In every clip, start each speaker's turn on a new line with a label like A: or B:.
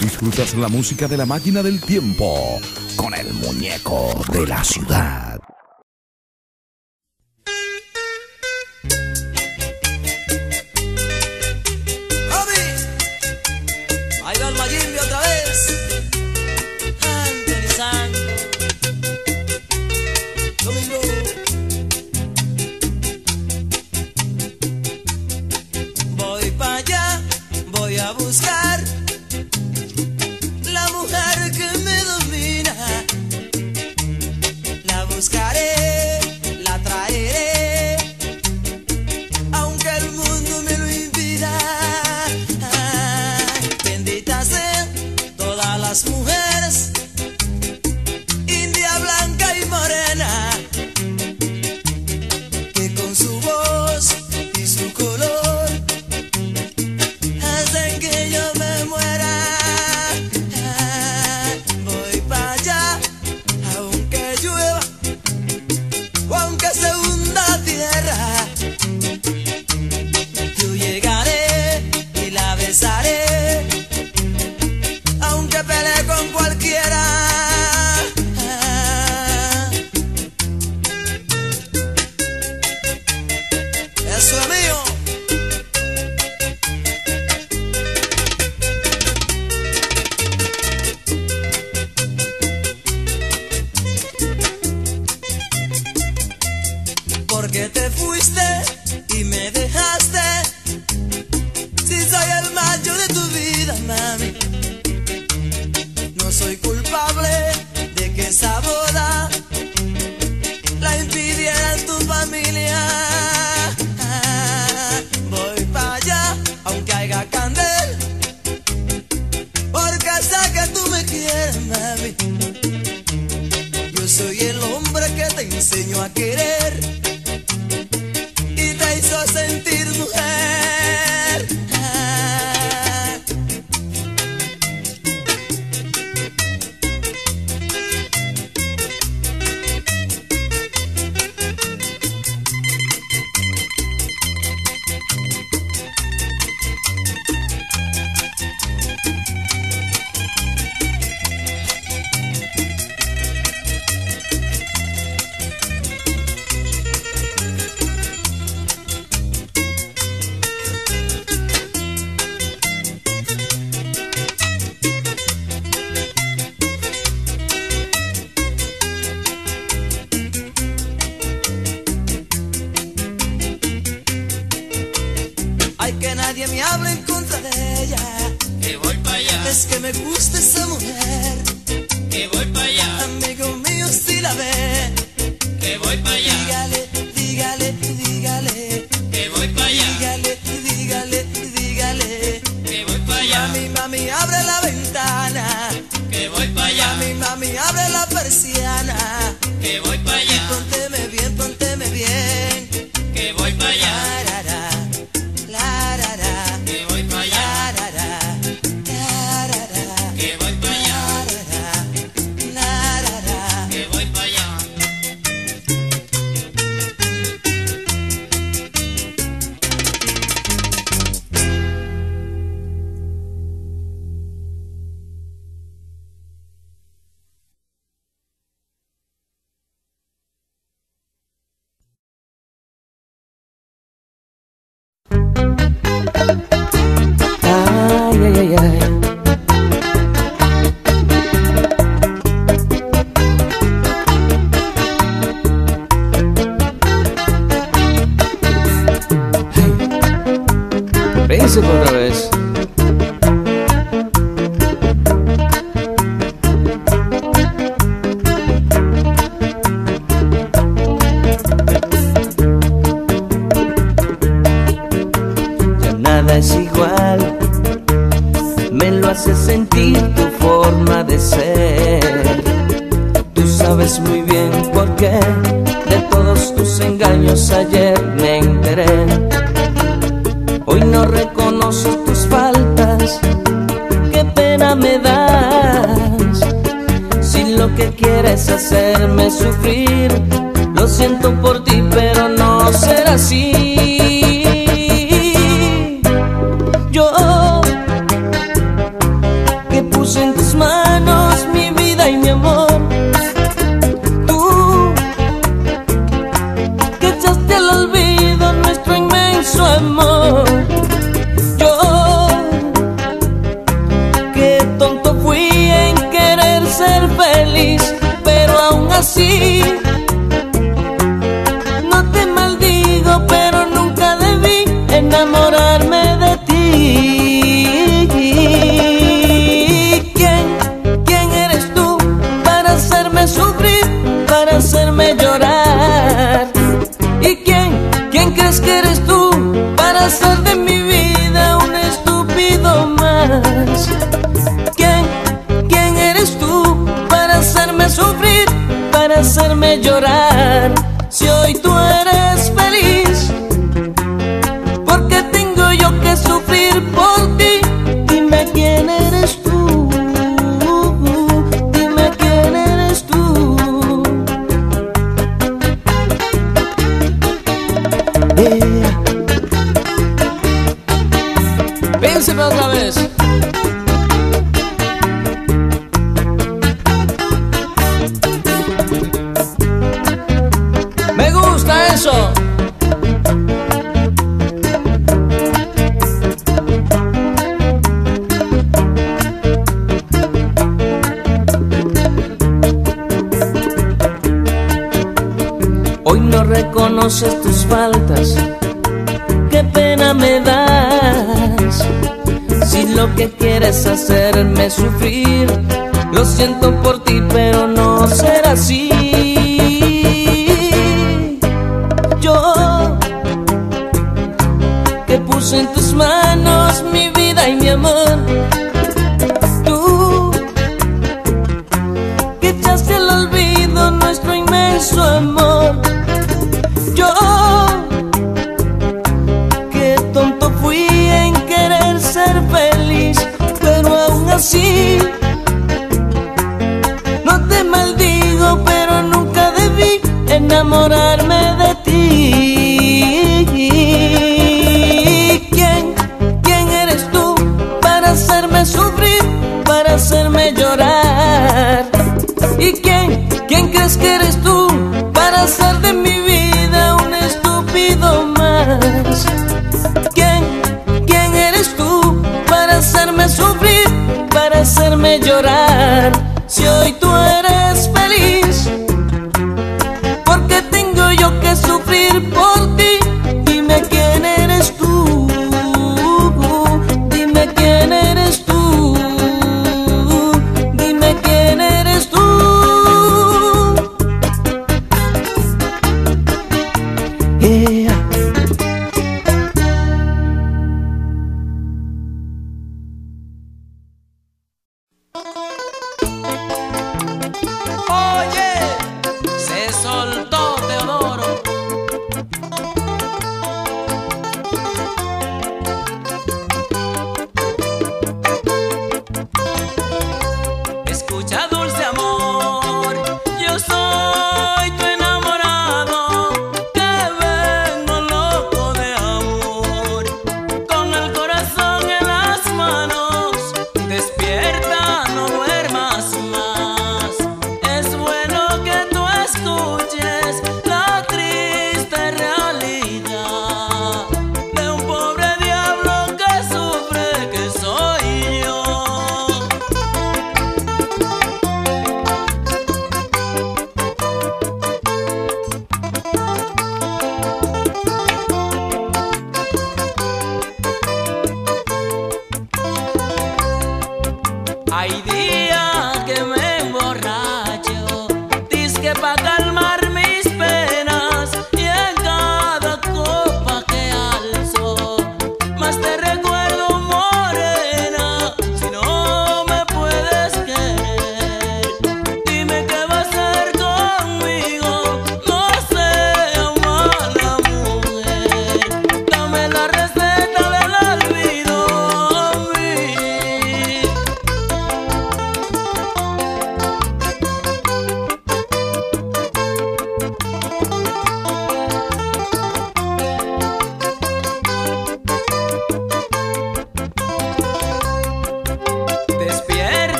A: Disfrutas la música de la máquina del tiempo con el muñeco de la ciudad.
B: fuiste Que voy para allá. Es que me gusta esa mujer.
C: Que voy para allá.
B: Amigo mío, si la ve.
C: Que voy para allá.
B: nada es igual. Me lo hace sentir tu forma de ser. Tú sabes muy bien por qué de todos tus engaños ayer me enteré. Hoy no reconozco tus faltas, qué pena me das. Si lo que quieres hacerme sufrir, lo siento por ti, pero no será así. ir por hacerme sufrir. Lo siento por ti, pero no será así. hacerme llorar. Si hoy tú eres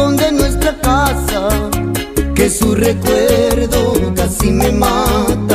D: rincón de nuestra casa, que su recuerdo casi me mata.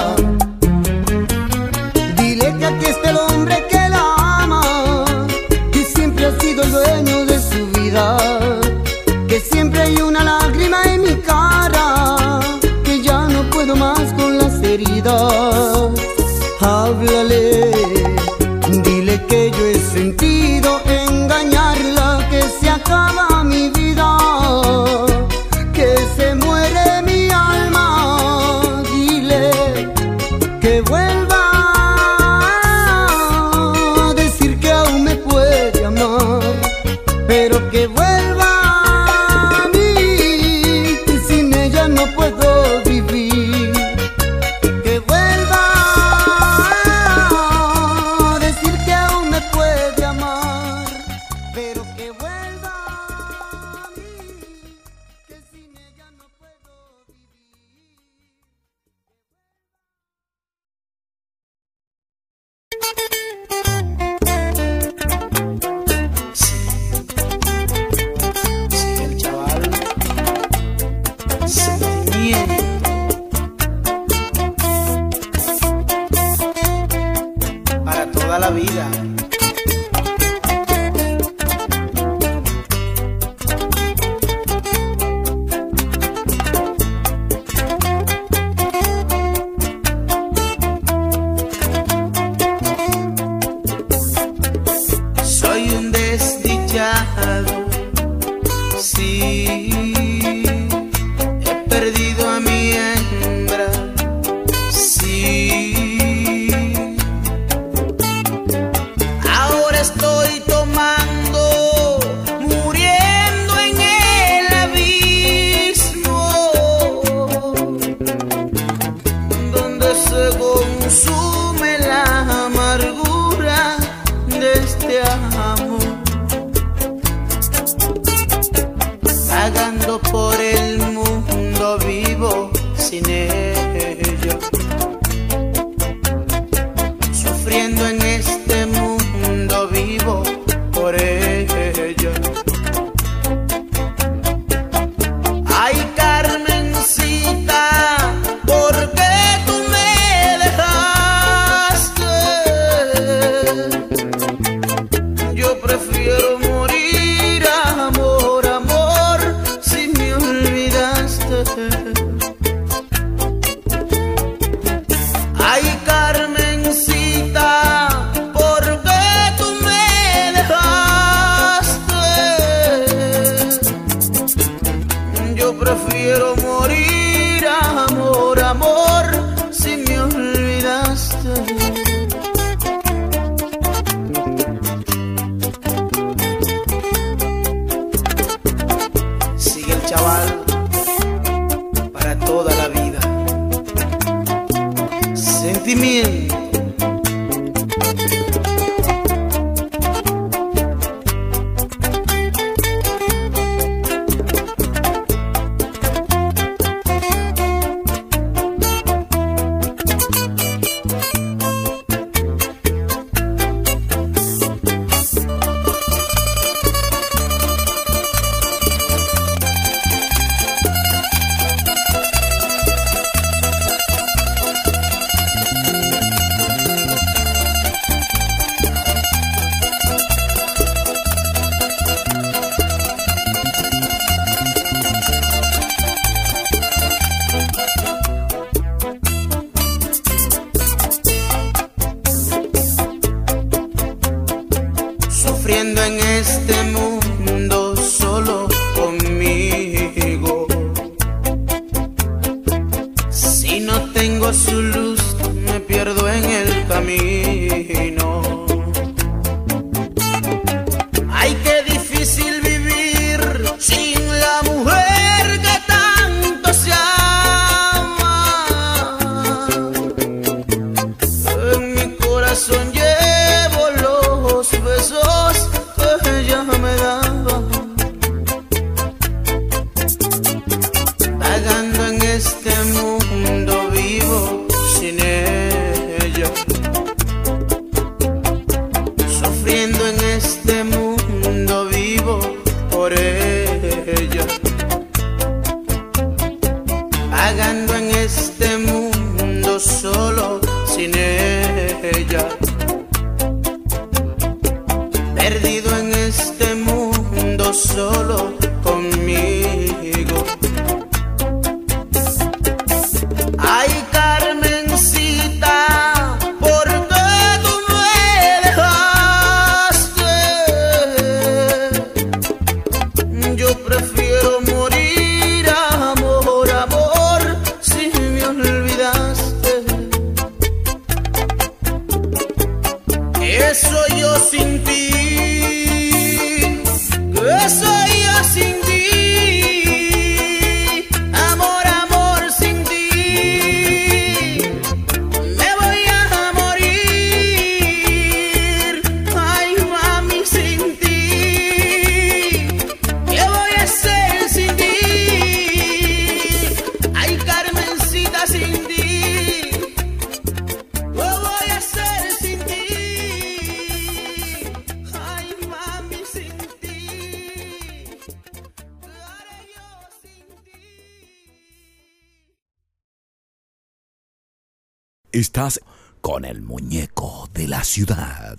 D: Con
E: el
F: muñeco de la ciudad.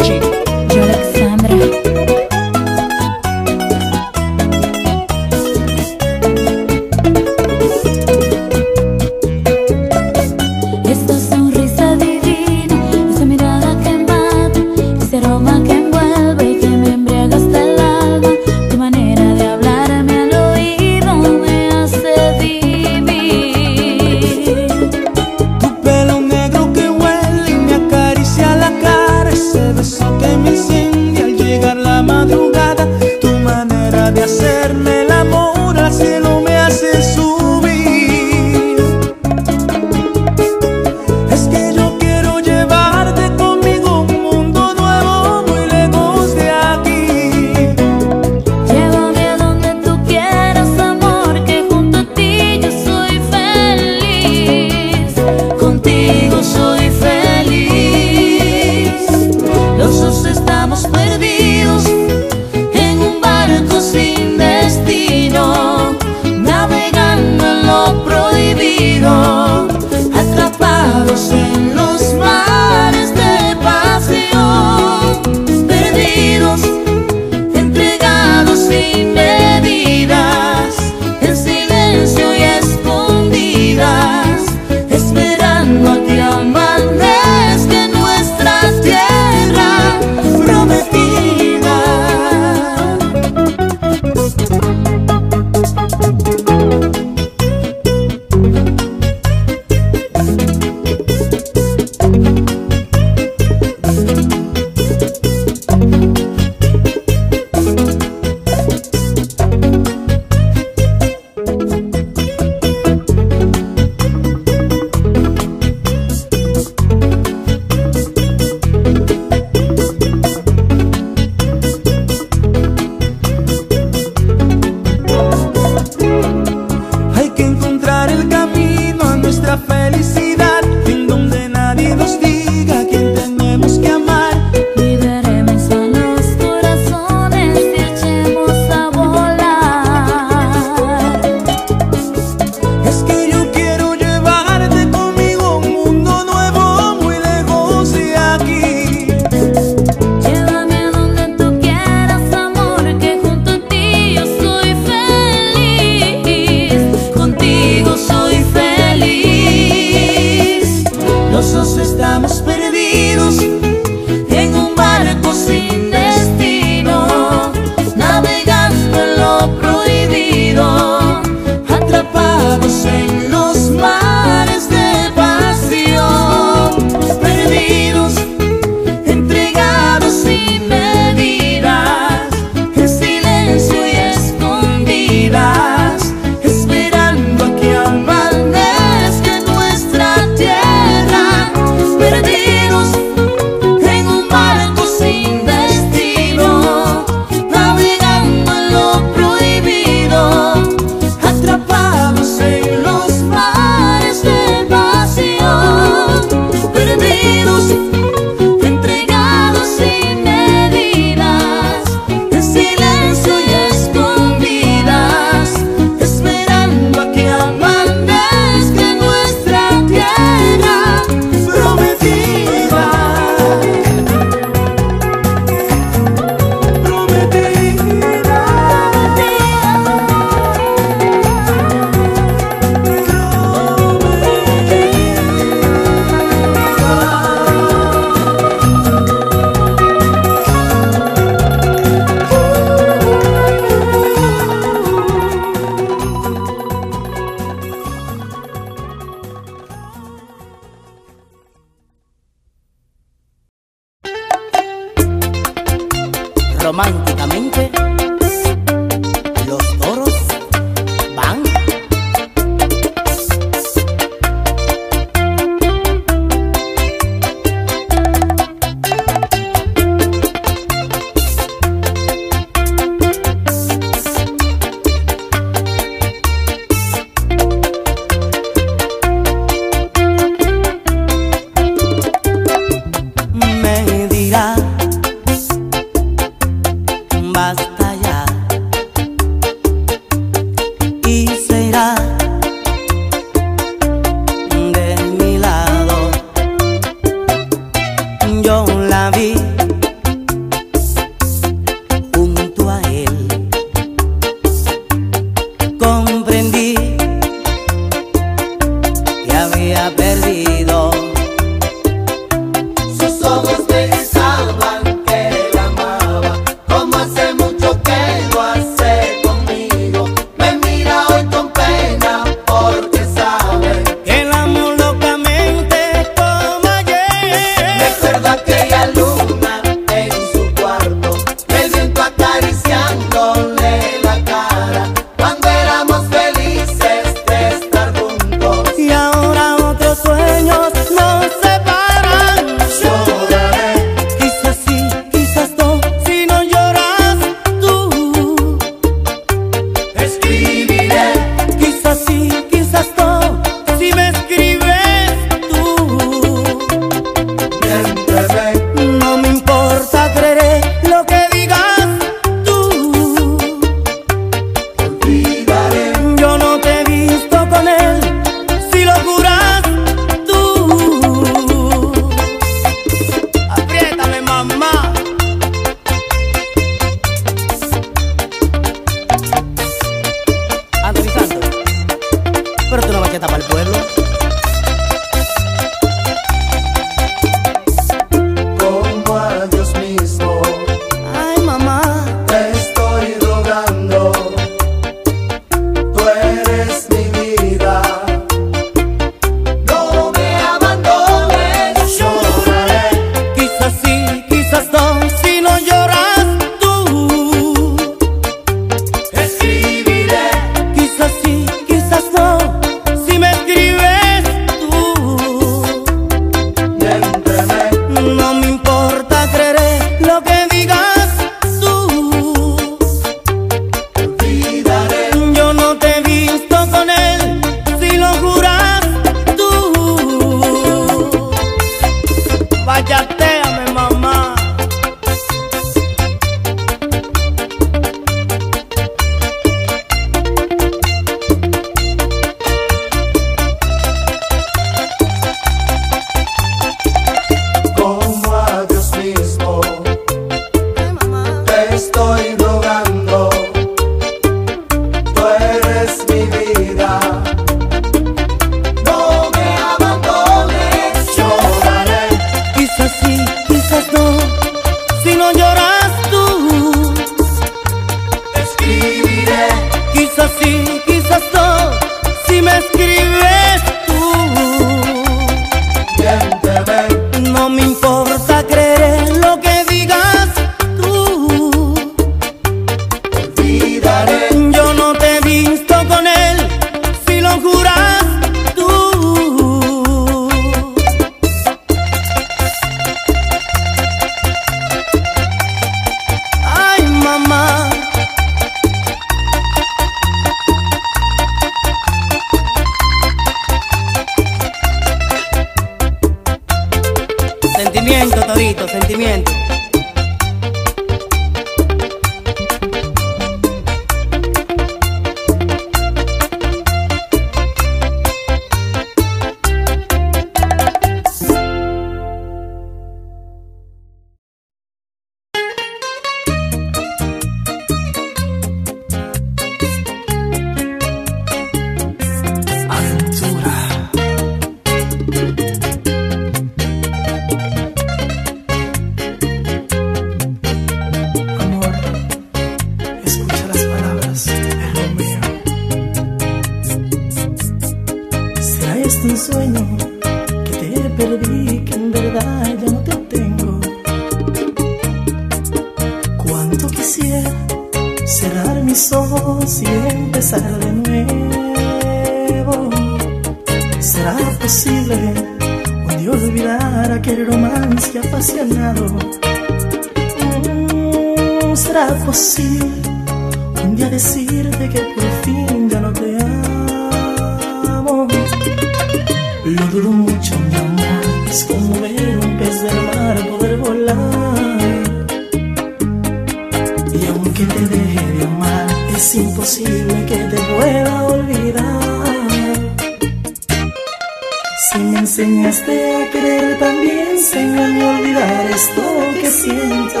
G: enseñaste a querer también, enséñame a olvidar esto que siento.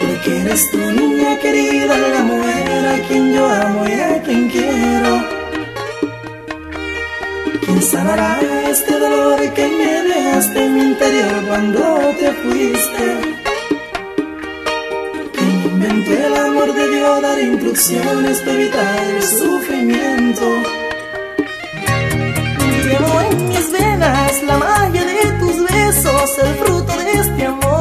G: Porque eres tu niña querida, la mujer a quien yo amo y a quien quiero. ¿Quién sanará este dolor que me dejaste en mi interior cuando te fuiste? Invento el amor de Dios dar instrucciones para evitar el sufrimiento. enanas, la magia de tus besos, el fruto de este amor.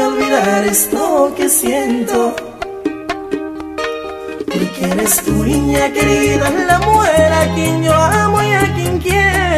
G: olvidar esto que siento. Porque eres tu niña querida, la mujer a quien yo amo y a quien quiero.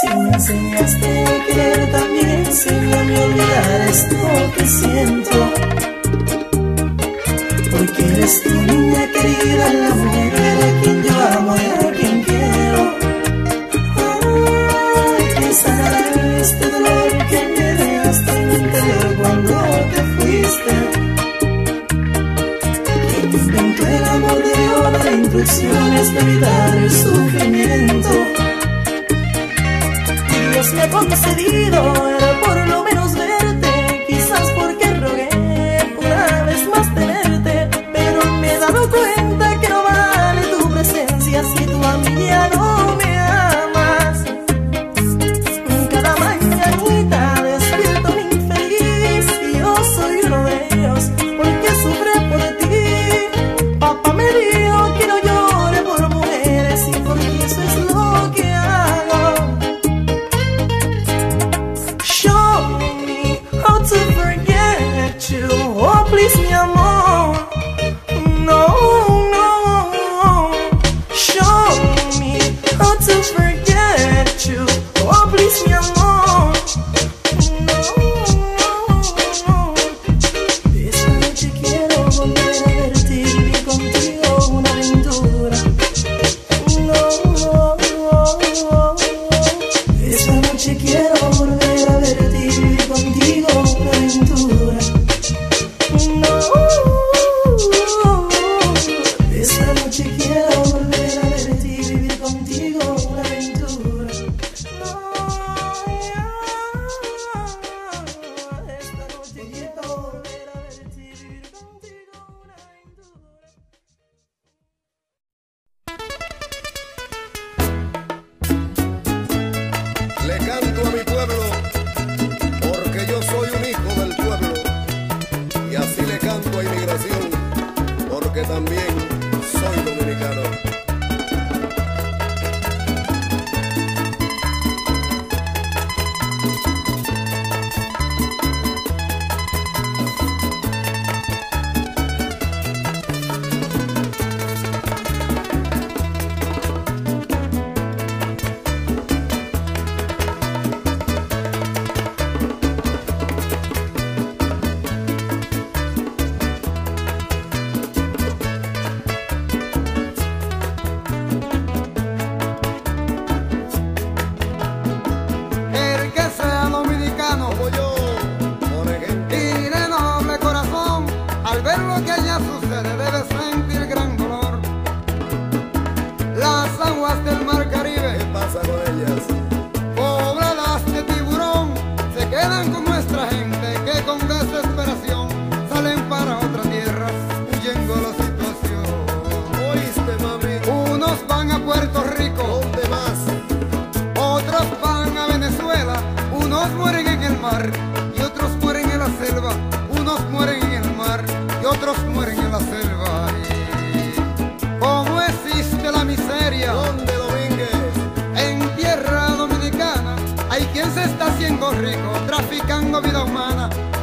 G: Si me enseñaste a querer también, sin a olvidar esto que siento. Porque eres tu niña querida, la mujer. De evitar el sufrimiento. Dios me ha concedido
H: el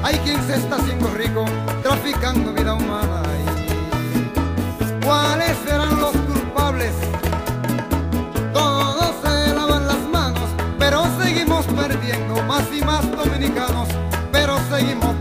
H: Hay quien se está haciendo rico traficando vida humana. ¿Y ¿Cuáles serán los culpables? Todos se lavan las manos, pero seguimos perdiendo más y más dominicanos, pero seguimos